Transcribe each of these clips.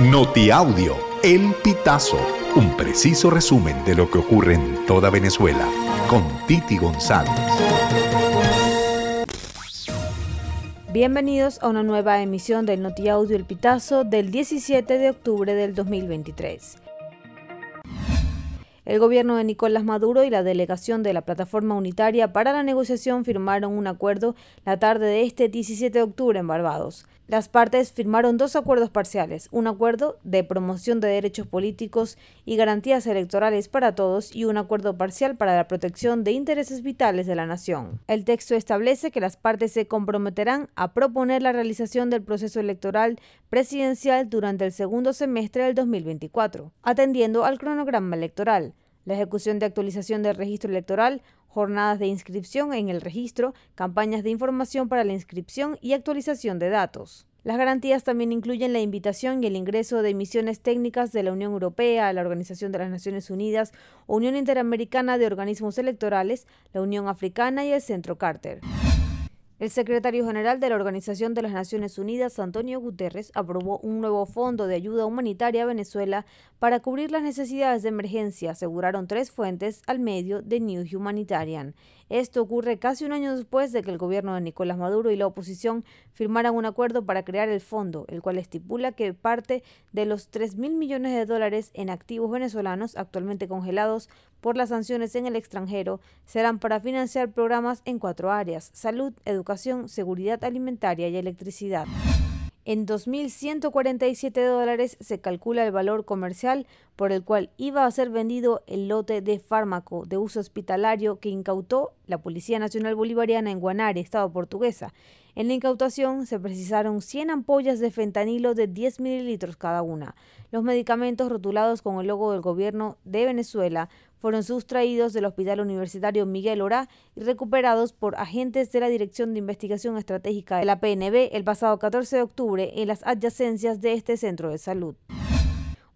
Notiaudio, El Pitazo, un preciso resumen de lo que ocurre en toda Venezuela, con Titi González. Bienvenidos a una nueva emisión del Notiaudio El Pitazo del 17 de octubre del 2023. El gobierno de Nicolás Maduro y la delegación de la Plataforma Unitaria para la Negociación firmaron un acuerdo la tarde de este 17 de octubre en Barbados. Las partes firmaron dos acuerdos parciales, un acuerdo de promoción de derechos políticos y garantías electorales para todos y un acuerdo parcial para la protección de intereses vitales de la nación. El texto establece que las partes se comprometerán a proponer la realización del proceso electoral presidencial durante el segundo semestre del 2024, atendiendo al cronograma electoral la ejecución de actualización del registro electoral, jornadas de inscripción en el registro, campañas de información para la inscripción y actualización de datos. Las garantías también incluyen la invitación y el ingreso de misiones técnicas de la Unión Europea, la Organización de las Naciones Unidas, Unión Interamericana de Organismos Electorales, la Unión Africana y el Centro Carter. El secretario general de la Organización de las Naciones Unidas, Antonio Guterres, aprobó un nuevo fondo de ayuda humanitaria a Venezuela para cubrir las necesidades de emergencia, aseguraron tres fuentes al medio de New Humanitarian. Esto ocurre casi un año después de que el gobierno de Nicolás Maduro y la oposición firmaran un acuerdo para crear el fondo, el cual estipula que parte de los 3 mil millones de dólares en activos venezolanos actualmente congelados por las sanciones en el extranjero serán para financiar programas en cuatro áreas, salud, educación, seguridad alimentaria y electricidad. En 2.147 dólares se calcula el valor comercial por el cual iba a ser vendido el lote de fármaco de uso hospitalario que incautó la Policía Nacional Bolivariana en Guanare, Estado portuguesa. En la incautación se precisaron 100 ampollas de fentanilo de 10 mililitros cada una. Los medicamentos rotulados con el logo del gobierno de Venezuela fueron sustraídos del Hospital Universitario Miguel Orá y recuperados por agentes de la Dirección de Investigación Estratégica de la PNB el pasado 14 de octubre en las adyacencias de este centro de salud.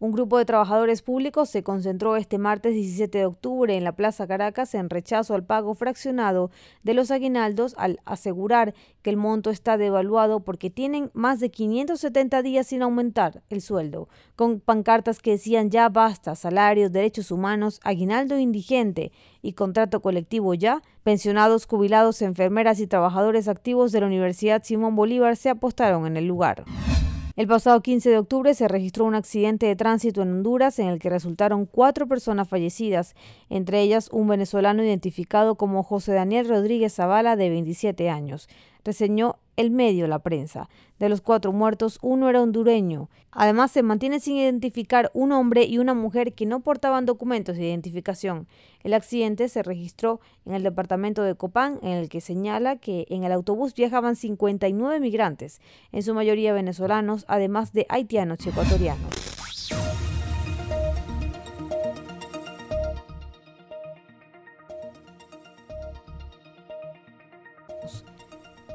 Un grupo de trabajadores públicos se concentró este martes 17 de octubre en la Plaza Caracas en rechazo al pago fraccionado de los aguinaldos al asegurar que el monto está devaluado porque tienen más de 570 días sin aumentar el sueldo, con pancartas que decían ya basta, salarios, derechos humanos, aguinaldo indigente y contrato colectivo ya, pensionados, jubilados, enfermeras y trabajadores activos de la Universidad Simón Bolívar se apostaron en el lugar. El pasado 15 de octubre se registró un accidente de tránsito en Honduras en el que resultaron cuatro personas fallecidas, entre ellas un venezolano identificado como José Daniel Rodríguez Zavala de 27 años. Reseñó el medio La Prensa. De los cuatro muertos, uno era hondureño. Además, se mantiene sin identificar un hombre y una mujer que no portaban documentos de identificación. El accidente se registró en el departamento de Copán, en el que señala que en el autobús viajaban 59 migrantes, en su mayoría venezolanos, además de haitianos y ecuatorianos.